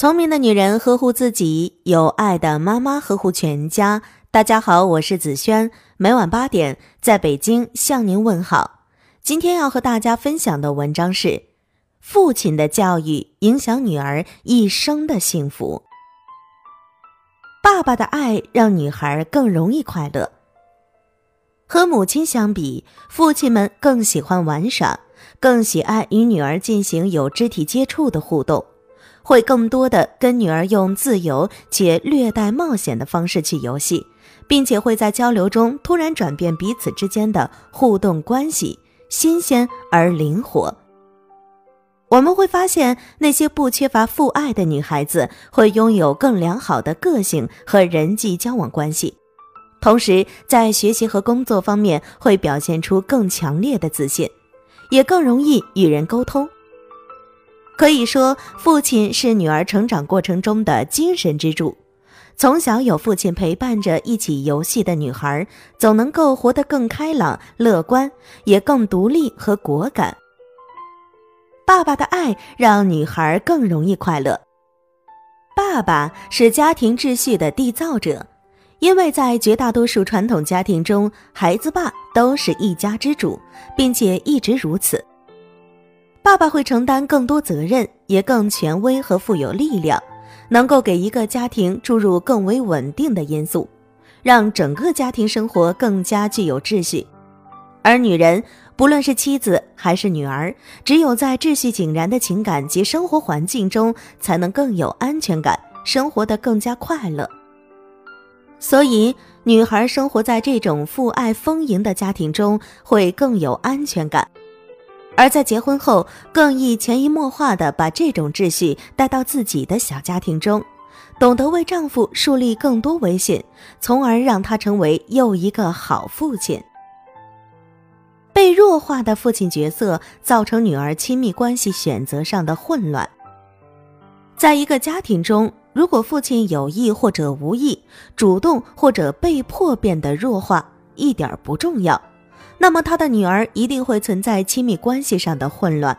聪明的女人呵护自己，有爱的妈妈呵护全家。大家好，我是子轩，每晚八点在北京向您问好。今天要和大家分享的文章是：父亲的教育影响女儿一生的幸福。爸爸的爱让女孩更容易快乐。和母亲相比，父亲们更喜欢玩耍，更喜爱与女儿进行有肢体接触的互动。会更多的跟女儿用自由且略带冒险的方式去游戏，并且会在交流中突然转变彼此之间的互动关系，新鲜而灵活。我们会发现，那些不缺乏父爱的女孩子会拥有更良好的个性和人际交往关系，同时在学习和工作方面会表现出更强烈的自信，也更容易与人沟通。可以说，父亲是女儿成长过程中的精神支柱。从小有父亲陪伴着一起游戏的女孩，总能够活得更开朗、乐观，也更独立和果敢。爸爸的爱让女孩更容易快乐。爸爸是家庭秩序的缔造者，因为在绝大多数传统家庭中，孩子爸都是一家之主，并且一直如此。爸爸会承担更多责任，也更权威和富有力量，能够给一个家庭注入更为稳定的因素，让整个家庭生活更加具有秩序。而女人，不论是妻子还是女儿，只有在秩序井然的情感及生活环境中，才能更有安全感，生活得更加快乐。所以，女孩生活在这种父爱丰盈的家庭中，会更有安全感。而在结婚后，更易潜移默化地把这种秩序带到自己的小家庭中，懂得为丈夫树立更多威信，从而让他成为又一个好父亲。被弱化的父亲角色造成女儿亲密关系选择上的混乱。在一个家庭中，如果父亲有意或者无意、主动或者被迫变得弱化，一点不重要。那么他的女儿一定会存在亲密关系上的混乱。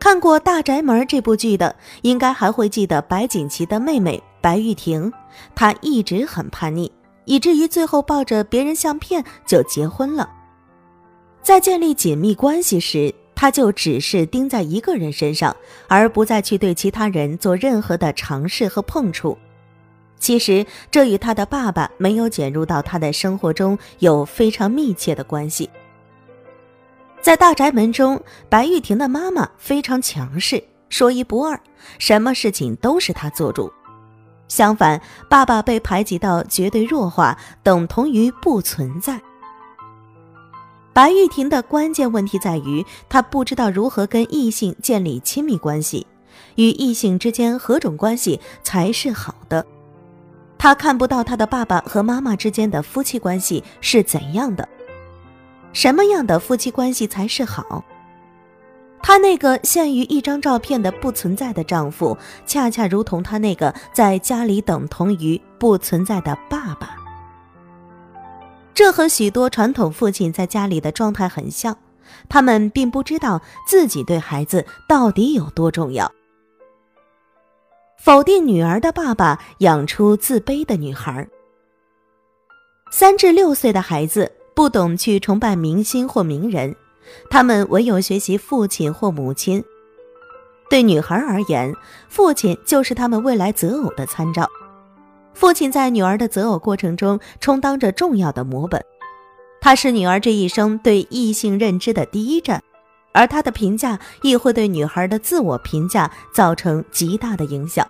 看过《大宅门》这部剧的，应该还会记得白景琦的妹妹白玉婷，她一直很叛逆，以至于最后抱着别人相片就结婚了。在建立紧密关系时，她就只是盯在一个人身上，而不再去对其他人做任何的尝试和碰触。其实，这与他的爸爸没有卷入到他的生活中有非常密切的关系。在大宅门中，白玉婷的妈妈非常强势，说一不二，什么事情都是她做主。相反，爸爸被排挤到绝对弱化，等同于不存在。白玉婷的关键问题在于，她不知道如何跟异性建立亲密关系，与异性之间何种关系才是好的。他看不到他的爸爸和妈妈之间的夫妻关系是怎样的，什么样的夫妻关系才是好？他那个限于一张照片的不存在的丈夫，恰恰如同他那个在家里等同于不存在的爸爸。这和许多传统父亲在家里的状态很像，他们并不知道自己对孩子到底有多重要。否定女儿的爸爸养出自卑的女孩。三至六岁的孩子不懂去崇拜明星或名人，他们唯有学习父亲或母亲。对女孩而言，父亲就是他们未来择偶的参照。父亲在女儿的择偶过程中充当着重要的模本，他是女儿这一生对异性认知的第一站。而他的评价亦会对女孩的自我评价造成极大的影响。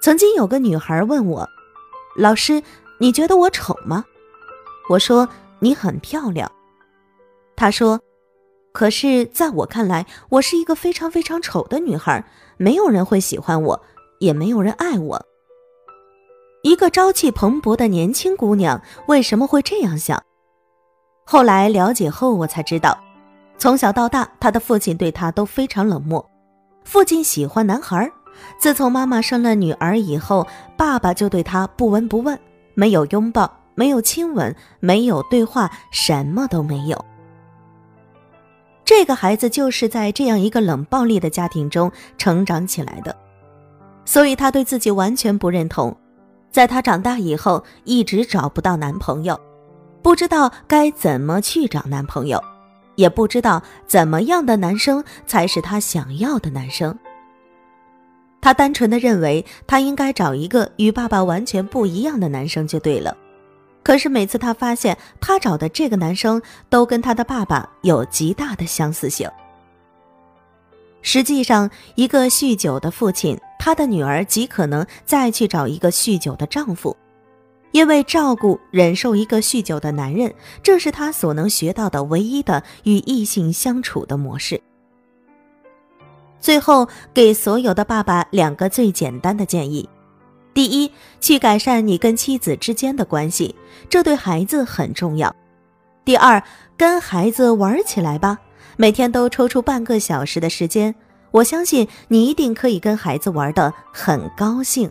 曾经有个女孩问我：“老师，你觉得我丑吗？”我说：“你很漂亮。”她说：“可是在我看来，我是一个非常非常丑的女孩，没有人会喜欢我，也没有人爱我。”一个朝气蓬勃的年轻姑娘为什么会这样想？后来了解后，我才知道。从小到大，他的父亲对他都非常冷漠。父亲喜欢男孩，自从妈妈生了女儿以后，爸爸就对他不闻不问，没有拥抱，没有亲吻，没有对话，什么都没有。这个孩子就是在这样一个冷暴力的家庭中成长起来的，所以他对自己完全不认同。在他长大以后，一直找不到男朋友，不知道该怎么去找男朋友，也不知道怎么样的男生才是她想要的男生。他单纯的认为他应该找一个与爸爸完全不一样的男生就对了。可是每次他发现他找的这个男生都跟他的爸爸有极大的相似性。实际上，一个酗酒的父亲。他的女儿极可能再去找一个酗酒的丈夫，因为照顾、忍受一个酗酒的男人，这是她所能学到的唯一的与异性相处的模式。最后，给所有的爸爸两个最简单的建议：第一，去改善你跟妻子之间的关系，这对孩子很重要；第二，跟孩子玩起来吧，每天都抽出半个小时的时间。我相信你一定可以跟孩子玩的很高兴。